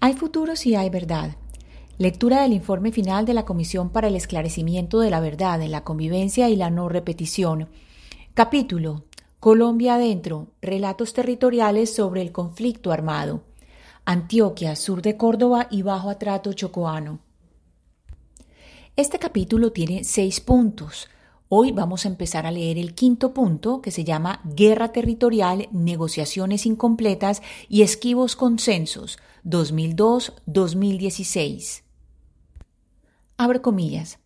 Hay futuro si hay verdad. Lectura del informe final de la Comisión para el Esclarecimiento de la Verdad en la Convivencia y la No Repetición. Capítulo. Colombia adentro. Relatos territoriales sobre el conflicto armado. Antioquia, sur de Córdoba y bajo atrato chocoano. Este capítulo tiene seis puntos. Hoy vamos a empezar a leer el quinto punto que se llama Guerra Territorial, Negociaciones Incompletas y Esquivos Consensos 2002-2016. Abro comillas.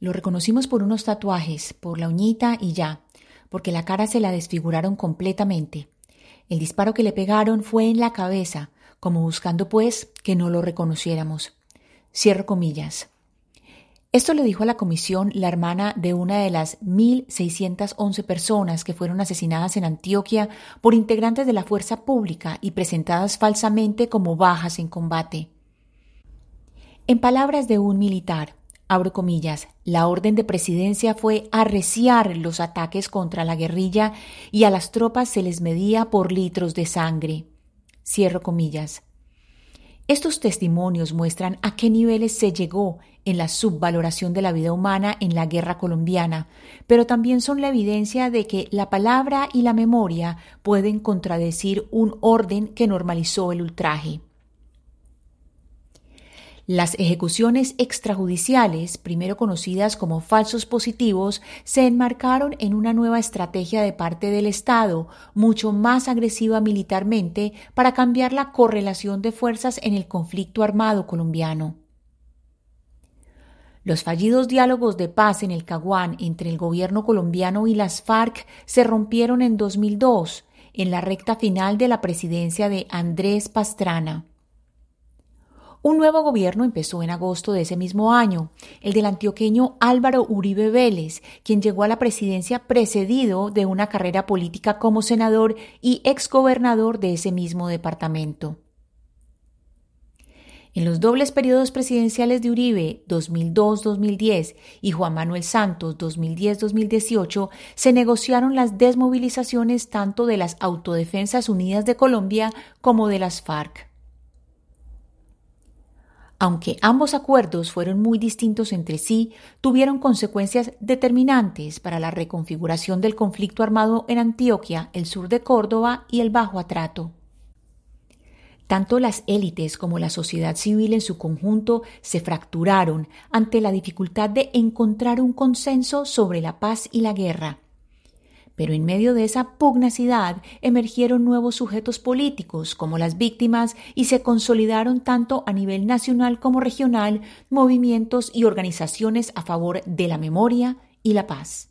Lo reconocimos por unos tatuajes, por la uñita y ya, porque la cara se la desfiguraron completamente. El disparo que le pegaron fue en la cabeza, como buscando pues que no lo reconociéramos. Cierro comillas. Esto le dijo a la comisión la hermana de una de las 1.611 personas que fueron asesinadas en Antioquia por integrantes de la fuerza pública y presentadas falsamente como bajas en combate. En palabras de un militar, abro comillas, la orden de presidencia fue arreciar los ataques contra la guerrilla y a las tropas se les medía por litros de sangre. Cierro comillas. Estos testimonios muestran a qué niveles se llegó en la subvaloración de la vida humana en la guerra colombiana, pero también son la evidencia de que la palabra y la memoria pueden contradecir un orden que normalizó el ultraje. Las ejecuciones extrajudiciales, primero conocidas como falsos positivos, se enmarcaron en una nueva estrategia de parte del Estado, mucho más agresiva militarmente, para cambiar la correlación de fuerzas en el conflicto armado colombiano. Los fallidos diálogos de paz en el Caguán entre el gobierno colombiano y las FARC se rompieron en 2002, en la recta final de la presidencia de Andrés Pastrana. Un nuevo gobierno empezó en agosto de ese mismo año, el del antioqueño Álvaro Uribe Vélez, quien llegó a la presidencia precedido de una carrera política como senador y exgobernador de ese mismo departamento. En los dobles periodos presidenciales de Uribe 2002-2010 y Juan Manuel Santos 2010-2018 se negociaron las desmovilizaciones tanto de las Autodefensas Unidas de Colombia como de las FARC. Aunque ambos acuerdos fueron muy distintos entre sí, tuvieron consecuencias determinantes para la reconfiguración del conflicto armado en Antioquia, el sur de Córdoba y el Bajo Atrato. Tanto las élites como la sociedad civil en su conjunto se fracturaron ante la dificultad de encontrar un consenso sobre la paz y la guerra. Pero en medio de esa pugnacidad emergieron nuevos sujetos políticos como las víctimas y se consolidaron tanto a nivel nacional como regional movimientos y organizaciones a favor de la memoria y la paz.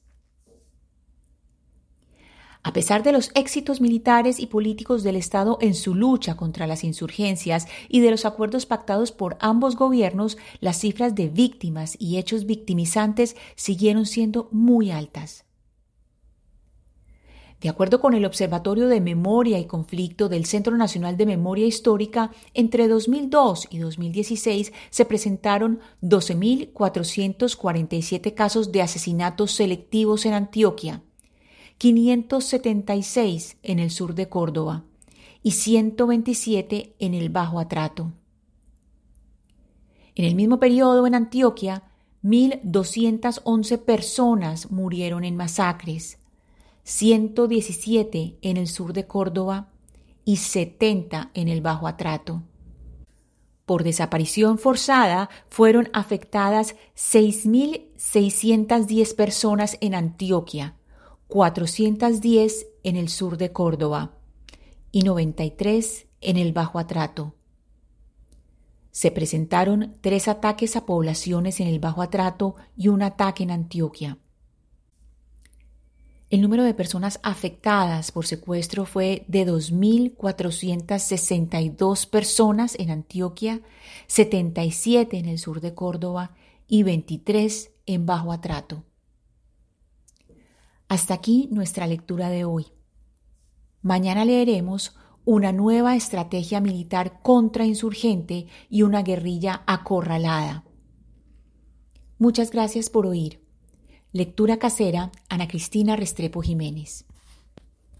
A pesar de los éxitos militares y políticos del Estado en su lucha contra las insurgencias y de los acuerdos pactados por ambos gobiernos, las cifras de víctimas y hechos victimizantes siguieron siendo muy altas. De acuerdo con el Observatorio de Memoria y Conflicto del Centro Nacional de Memoria Histórica, entre 2002 y 2016 se presentaron 12.447 casos de asesinatos selectivos en Antioquia, 576 en el sur de Córdoba y 127 en el Bajo Atrato. En el mismo periodo en Antioquia, 1.211 personas murieron en masacres, 117 en el sur de Córdoba y 70 en el Bajo Atrato. Por desaparición forzada fueron afectadas 6.610 personas en Antioquia, 410 en el sur de Córdoba y 93 en el Bajo Atrato. Se presentaron tres ataques a poblaciones en el Bajo Atrato y un ataque en Antioquia. El número de personas afectadas por secuestro fue de 2.462 personas en Antioquia, 77 en el sur de Córdoba y 23 en Bajo Atrato. Hasta aquí nuestra lectura de hoy. Mañana leeremos una nueva estrategia militar contrainsurgente y una guerrilla acorralada. Muchas gracias por oír. Lectura casera, Ana Cristina Restrepo Jiménez.